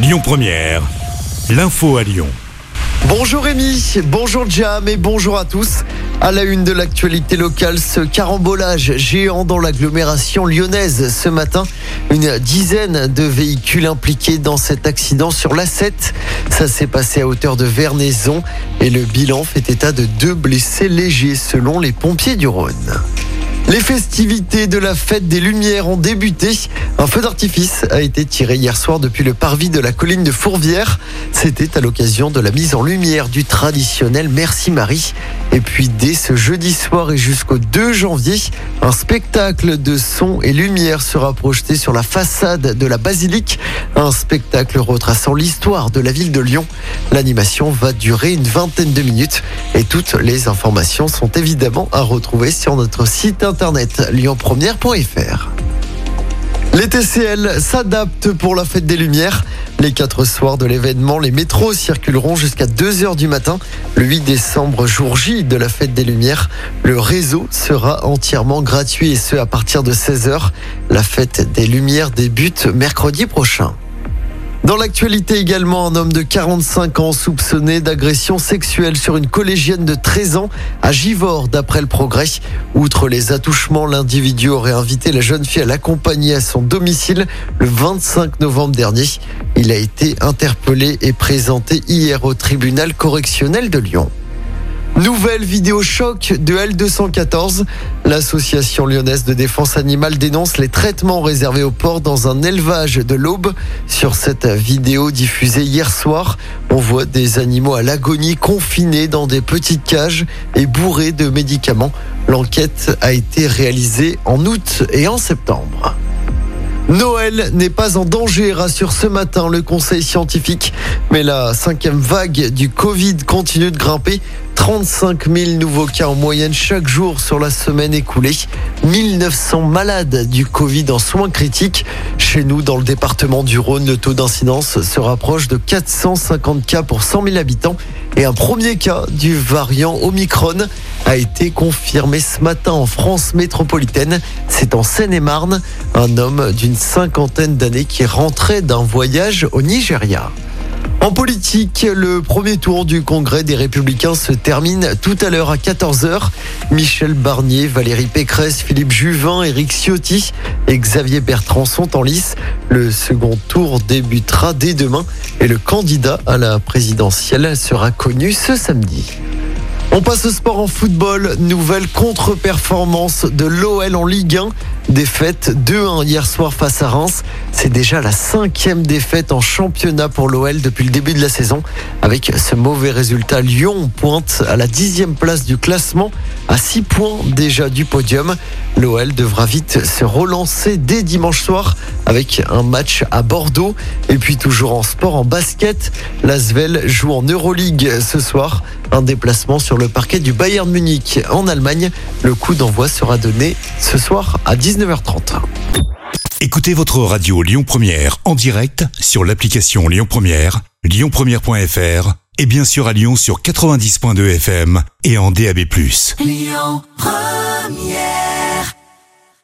Lyon Première, l'info à Lyon. Bonjour Rémi, bonjour Jam et bonjour à tous. À la une de l'actualité locale, ce carambolage géant dans l'agglomération lyonnaise ce matin. Une dizaine de véhicules impliqués dans cet accident sur l'A7. Ça s'est passé à hauteur de Vernaison et le bilan fait état de deux blessés légers selon les pompiers du Rhône. Les festivités de la fête des Lumières ont débuté. Un feu d'artifice a été tiré hier soir depuis le parvis de la colline de Fourvière. C'était à l'occasion de la mise en lumière du traditionnel Merci Marie. Et puis dès ce jeudi soir et jusqu'au 2 janvier, un spectacle de son et lumière sera projeté sur la façade de la basilique. Un spectacle retraçant l'histoire de la ville de Lyon. L'animation va durer une vingtaine de minutes et toutes les informations sont évidemment à retrouver sur notre site internet lyonpremière.fr. Les TCL s'adaptent pour la fête des Lumières. Les quatre soirs de l'événement, les métros circuleront jusqu'à 2h du matin. Le 8 décembre, jour J de la fête des Lumières, le réseau sera entièrement gratuit et ce à partir de 16h. La fête des Lumières débute mercredi prochain. Dans l'actualité également, un homme de 45 ans soupçonné d'agression sexuelle sur une collégienne de 13 ans à Givors, d'après le progrès. Outre les attouchements, l'individu aurait invité la jeune fille à l'accompagner à son domicile le 25 novembre dernier. Il a été interpellé et présenté hier au tribunal correctionnel de Lyon. Nouvelle vidéo choc de L214. L'association lyonnaise de défense animale dénonce les traitements réservés aux porcs dans un élevage de l'Aube. Sur cette vidéo diffusée hier soir, on voit des animaux à l'agonie confinés dans des petites cages et bourrés de médicaments. L'enquête a été réalisée en août et en septembre. Noël n'est pas en danger, rassure ce matin le conseil scientifique. Mais la cinquième vague du Covid continue de grimper. 35 000 nouveaux cas en moyenne chaque jour sur la semaine écoulée. 1900 malades du Covid en soins critiques. Chez nous, dans le département du Rhône, le taux d'incidence se rapproche de 450 cas pour 100 000 habitants. Et un premier cas du variant Omicron a été confirmé ce matin en France métropolitaine. C'est en Seine-et-Marne, un homme d'une cinquantaine d'années qui rentrait d'un voyage au Nigeria. En politique, le premier tour du congrès des Républicains se termine tout à l'heure à 14h. Michel Barnier, Valérie Pécresse, Philippe Juvin, Éric Ciotti et Xavier Bertrand sont en lice. Le second tour débutera dès demain et le candidat à la présidentielle sera connu ce samedi. On passe au sport en football. Nouvelle contre-performance de l'OL en Ligue 1. Défaite 2-1 hier soir face à Reims. C'est déjà la cinquième défaite en championnat pour l'OL depuis le début de la saison. Avec ce mauvais résultat, Lyon pointe à la dixième place du classement, à six points déjà du podium. L'OL devra vite se relancer dès dimanche soir avec un match à Bordeaux. Et puis toujours en sport, en basket, l'Asvel joue en Euroleague ce soir. Un déplacement sur le parquet du Bayern Munich en Allemagne. Le coup d'envoi sera donné ce soir à 19 19h30. Écoutez votre radio Lyon Première en direct sur l'application Lyon Première, lyonpremière.fr et bien sûr à Lyon sur 90.2 FM et en DAB+. Lyon Première